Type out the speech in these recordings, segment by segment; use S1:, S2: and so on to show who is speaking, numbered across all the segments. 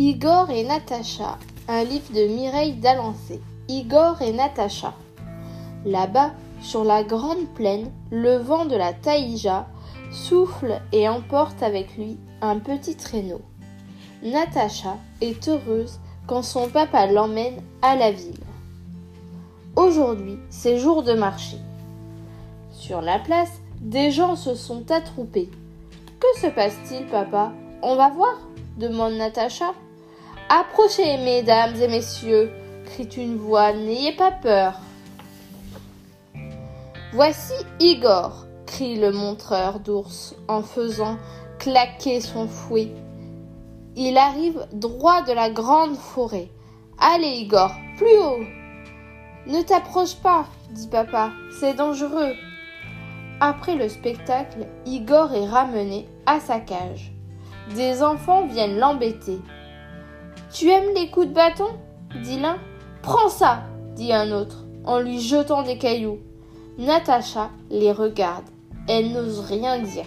S1: Igor et Natacha, un livre de Mireille Dalancé. Igor et Natacha. Là-bas, sur la grande plaine, le vent de la taïja souffle et emporte avec lui un petit traîneau. Natacha est heureuse quand son papa l'emmène à la ville. Aujourd'hui, c'est jour de marché. Sur la place, des gens se sont attroupés. Que se passe-t-il, papa? On va voir? demande Natacha. Approchez, mesdames et messieurs, crie une voix, n'ayez pas peur. Voici Igor, crie le montreur d'ours en faisant claquer son fouet. Il arrive droit de la grande forêt. Allez, Igor, plus haut. Ne t'approche pas, dit papa, c'est dangereux. Après le spectacle, Igor est ramené à sa cage. Des enfants viennent l'embêter. Tu aimes les coups de bâton? dit l'un. Prends ça dit un autre, en lui jetant des cailloux. Natacha les regarde. Elle n'ose rien dire.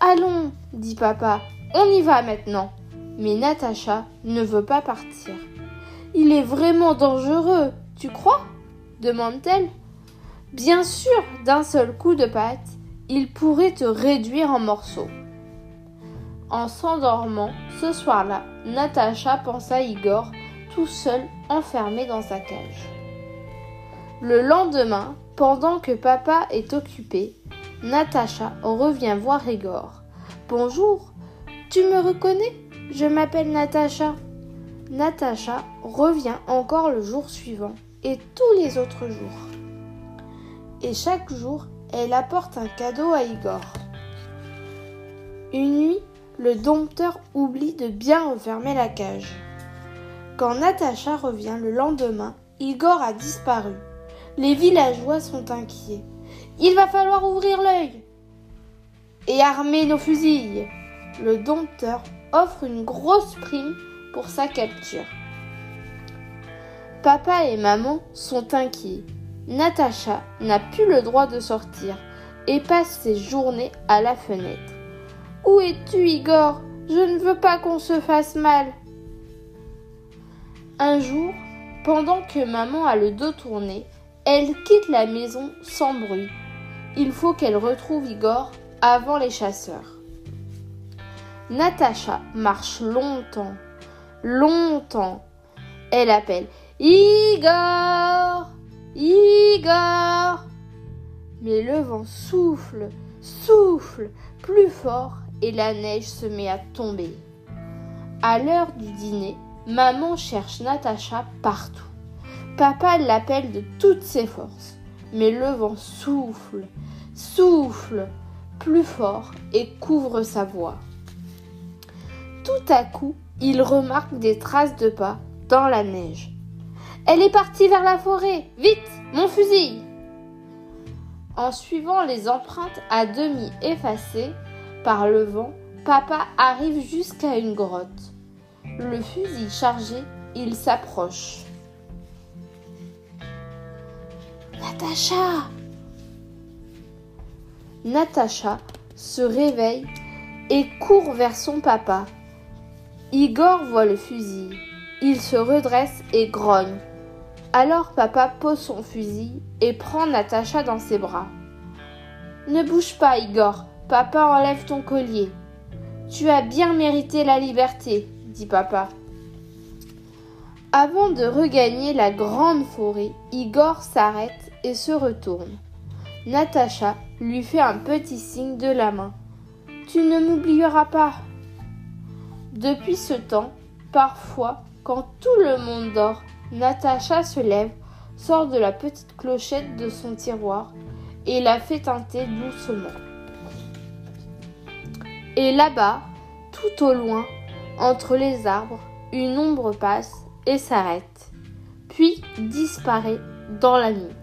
S1: Allons, dit papa, on y va maintenant. Mais Natacha ne veut pas partir. Il est vraiment dangereux, tu crois? demande-t-elle. Bien sûr, d'un seul coup de patte, il pourrait te réduire en morceaux. En s'endormant, ce soir-là, Natacha pensa à Igor tout seul enfermé dans sa cage. Le lendemain, pendant que papa est occupé, Natacha revient voir Igor. Bonjour, tu me reconnais? Je m'appelle Natacha. Natacha revient encore le jour suivant et tous les autres jours. Et chaque jour, elle apporte un cadeau à Igor. Une nuit, le dompteur oublie de bien refermer la cage. Quand Natacha revient le lendemain, Igor a disparu. Les villageois sont inquiets. Il va falloir ouvrir l'œil et armer nos fusils. Le dompteur offre une grosse prime pour sa capture. Papa et maman sont inquiets. Natacha n'a plus le droit de sortir et passe ses journées à la fenêtre. Où es-tu, Igor? Je ne veux pas qu'on se fasse mal. Un jour, pendant que maman a le dos tourné, elle quitte la maison sans bruit. Il faut qu'elle retrouve Igor avant les chasseurs. Natacha marche longtemps, longtemps. Elle appelle Igor Igor Mais le vent souffle, souffle plus fort et la neige se met à tomber. À l'heure du dîner, maman cherche Natacha partout. Papa l'appelle de toutes ses forces, mais le vent souffle, souffle plus fort et couvre sa voix. Tout à coup, il remarque des traces de pas dans la neige. Elle est partie vers la forêt. Vite, mon fusil. En suivant les empreintes à demi effacées, par le vent, papa arrive jusqu'à une grotte. Le fusil chargé, il s'approche. Natacha Natacha se réveille et court vers son papa. Igor voit le fusil. Il se redresse et grogne. Alors papa pose son fusil et prend Natacha dans ses bras. Ne bouge pas, Igor, Papa enlève ton collier. Tu as bien mérité la liberté, dit papa. Avant de regagner la grande forêt, Igor s'arrête et se retourne. Natacha lui fait un petit signe de la main. Tu ne m'oublieras pas. Depuis ce temps, parfois, quand tout le monde dort, Natacha se lève, sort de la petite clochette de son tiroir et la fait teinter doucement. Et là-bas, tout au loin, entre les arbres, une ombre passe et s'arrête, puis disparaît dans la nuit.